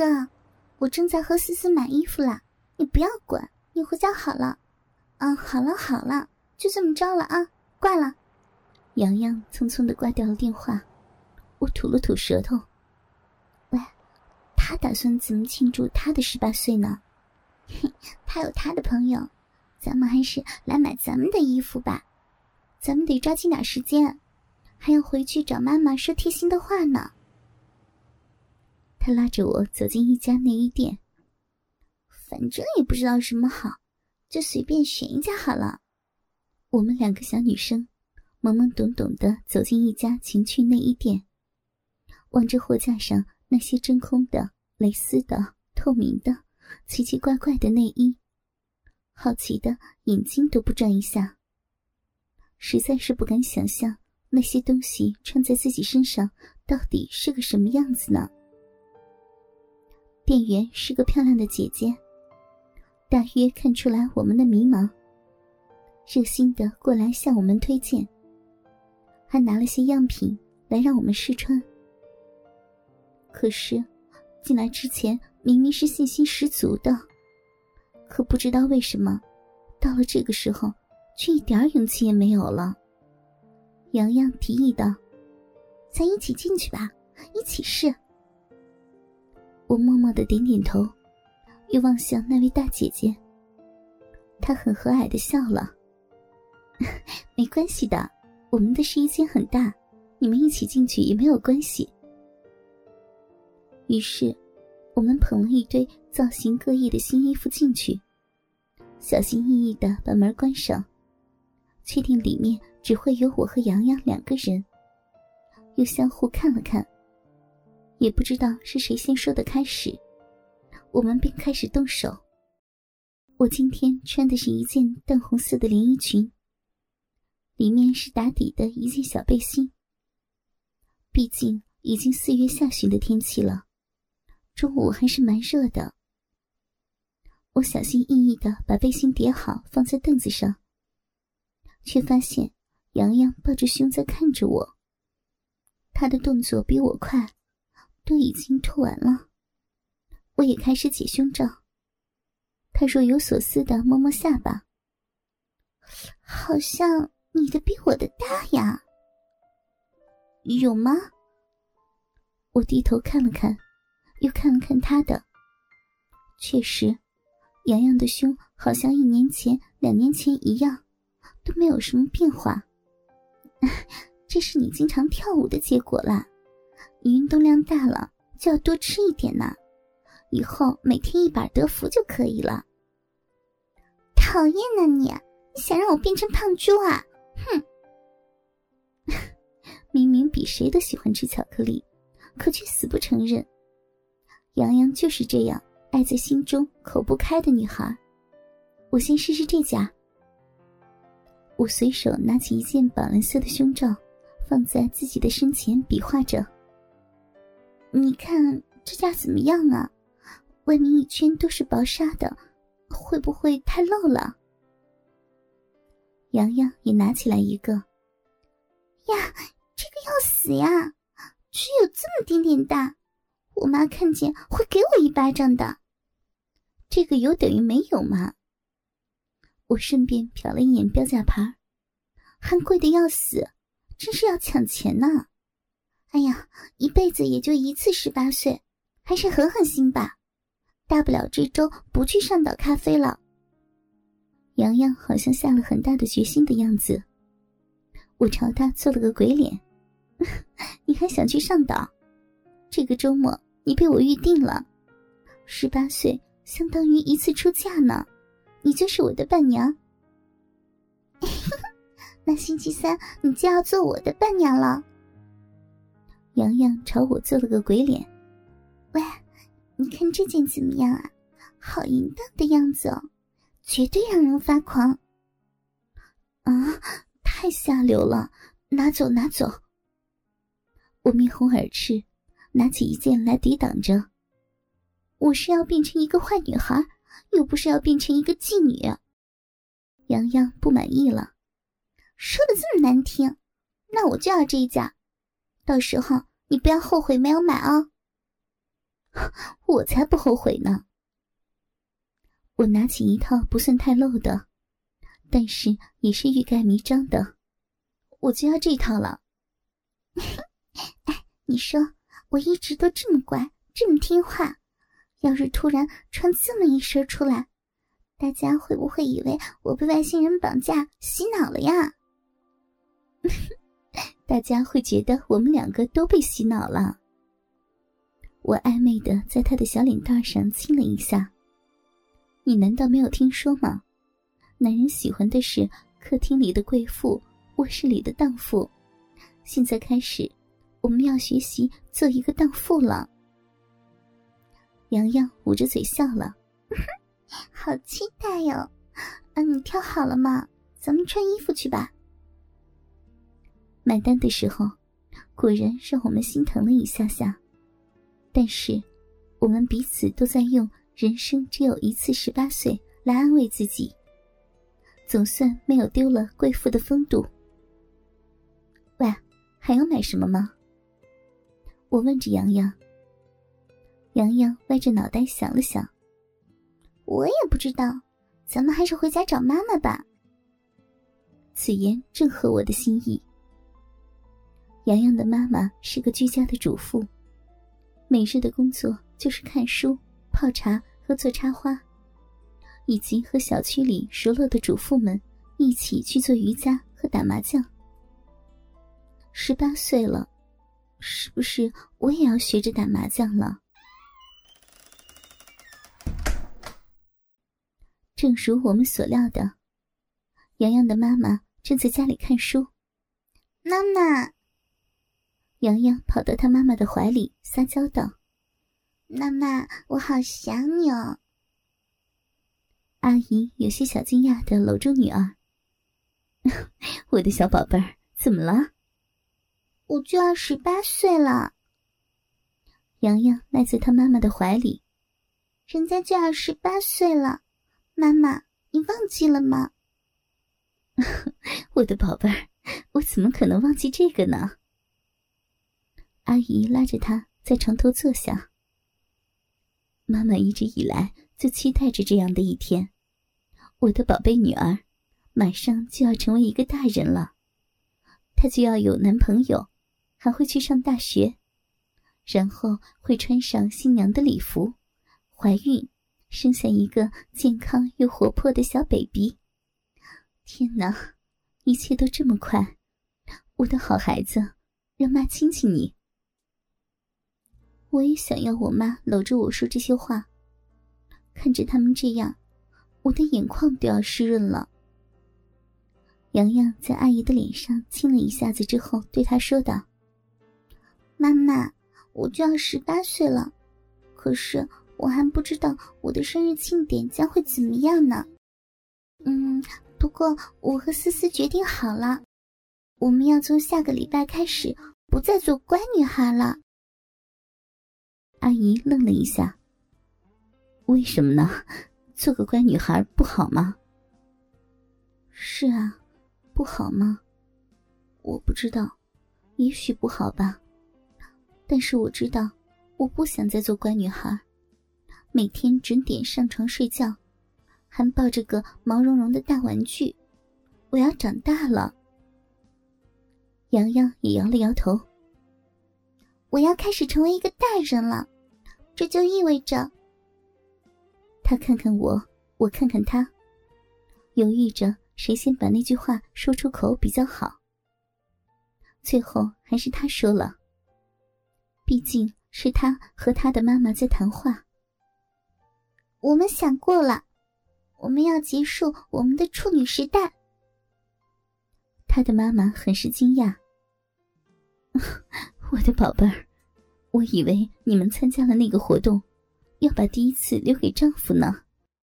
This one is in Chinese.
哥，我正在和思思买衣服啦，你不要管，你回家好了。嗯，好了好了，就这么着了啊，挂了。洋洋匆匆的挂掉了电话，我吐了吐舌头。喂，他打算怎么庆祝他的十八岁呢？哼，他有他的朋友，咱们还是来买咱们的衣服吧。咱们得抓紧点时间，还要回去找妈妈说贴心的话呢。他拉着我走进一家内衣店，反正也不知道什么好，就随便选一家好了。我们两个小女生。懵懵懂懂的走进一家情趣内衣店，望着货架上那些真空的、蕾丝的、透明的、奇奇怪怪的内衣，好奇的眼睛都不转一下。实在是不敢想象那些东西穿在自己身上到底是个什么样子呢？店员是个漂亮的姐姐，大约看出来我们的迷茫，热心的过来向我们推荐。还拿了些样品来让我们试穿，可是进来之前明明是信心十足的，可不知道为什么，到了这个时候却一点勇气也没有了。洋洋提议道：“咱一起进去吧，一起试。”我默默的点点头，又望向那位大姐姐，她很和蔼的笑了：“ 没关系的。”我们的试衣间很大，你们一起进去也没有关系。于是，我们捧了一堆造型各异的新衣服进去，小心翼翼的把门关上，确定里面只会有我和洋洋两个人，又相互看了看，也不知道是谁先说的开始，我们便开始动手。我今天穿的是一件淡红色的连衣裙。里面是打底的一件小背心。毕竟已经四月下旬的天气了，中午还是蛮热的。我小心翼翼的把背心叠好，放在凳子上，却发现洋洋抱着胸在看着我。他的动作比我快，都已经脱完了。我也开始解胸罩。他若有所思的摸摸下巴，好像。你的比我的大呀，有吗？我低头看了看，又看了看他的，确实，洋洋的胸好像一年前、两年前一样，都没有什么变化。这是你经常跳舞的结果啦，你运动量大了就要多吃一点呢，以后每天一把德芙就可以了。讨厌呢你，你想让我变成胖猪啊？哼，明明比谁都喜欢吃巧克力，可却死不承认。洋洋就是这样爱在心中口不开的女孩。我先试试这家。我随手拿起一件宝蓝色的胸罩，放在自己的身前，比划着：“你看这架怎么样啊？外面一圈都是薄纱的，会不会太露了？”洋洋也拿起来一个，呀，这个要死呀！只有这么点点大，我妈看见会给我一巴掌的。这个有等于没有吗？我顺便瞟了一眼标价牌，还贵的要死，真是要抢钱呢！哎呀，一辈子也就一次十八岁，还是狠狠心吧，大不了这周不去上岛咖啡了。洋洋好像下了很大的决心的样子，我朝他做了个鬼脸。你还想去上岛？这个周末你被我预定了。十八岁相当于一次出嫁呢，你就是我的伴娘。那星期三你就要做我的伴娘了。洋洋朝我做了个鬼脸。喂，你看这件怎么样啊？好淫荡的样子哦。绝对让人发狂！啊，太下流了！拿走，拿走！我面红耳赤，拿起一件来抵挡着。我是要变成一个坏女孩，又不是要变成一个妓女。洋洋不满意了，说的这么难听，那我就要这一件，到时候你不要后悔没有买哦。我才不后悔呢。我拿起一套不算太露的，但是也是欲盖弥彰的，我就要这套了。哎，你说我一直都这么乖，这么听话，要是突然穿这么一身出来，大家会不会以为我被外星人绑架洗脑了呀？大家会觉得我们两个都被洗脑了。我暧昧的在他的小脸蛋上亲了一下。你难道没有听说吗？男人喜欢的是客厅里的贵妇，卧室里的荡妇。现在开始，我们要学习做一个荡妇了。洋洋捂着嘴笑了，好期待哟！啊，你挑好了吗？咱们穿衣服去吧。买单的时候，果然让我们心疼了一下下。但是，我们彼此都在用“人生只有一次十八岁”来安慰自己，总算没有丢了贵妇的风度。喂，还要买什么吗？我问着洋洋。洋洋歪着脑袋想了想，我也不知道，咱们还是回家找妈妈吧。此言正合我的心意。洋洋的妈妈是个居家的主妇。每日的工作就是看书、泡茶和做插花，以及和小区里熟络的主妇们一起去做瑜伽和打麻将。十八岁了，是不是我也要学着打麻将了？正如我们所料的，洋洋的妈妈正在家里看书。妈妈。洋洋跑到他妈妈的怀里撒娇道：“妈妈，我好想你哦。”阿姨有些小惊讶的搂住女儿：“ 我的小宝贝儿，怎么了？”“我就要十八岁了。”洋洋赖在他妈妈的怀里：“人家就要十八岁了，妈妈，你忘记了吗？”“ 我的宝贝儿，我怎么可能忘记这个呢？”阿姨拉着他在床头坐下。妈妈一直以来就期待着这样的一天，我的宝贝女儿，马上就要成为一个大人了，她就要有男朋友，还会去上大学，然后会穿上新娘的礼服，怀孕，生下一个健康又活泼的小 baby。天哪，一切都这么快！我的好孩子，让妈亲亲你。我也想要我妈搂着我说这些话，看着他们这样，我的眼眶都要湿润了。洋洋在阿姨的脸上亲了一下子之后，对她说道：“妈妈，我就要十八岁了，可是我还不知道我的生日庆典将会怎么样呢。嗯，不过我和思思决定好了，我们要从下个礼拜开始不再做乖女孩了。”阿姨愣了一下。为什么呢？做个乖女孩不好吗？是啊，不好吗？我不知道，也许不好吧。但是我知道，我不想再做乖女孩，每天准点上床睡觉，还抱着个毛茸茸的大玩具。我要长大了。洋洋也摇了摇头。我要开始成为一个大人了，这就意味着。他看看我，我看看他，犹豫着谁先把那句话说出口比较好。最后还是他说了，毕竟是他和他的妈妈在谈话。我们想过了，我们要结束我们的处女时代。他的妈妈很是惊讶。我的宝贝儿，我以为你们参加了那个活动，要把第一次留给丈夫呢。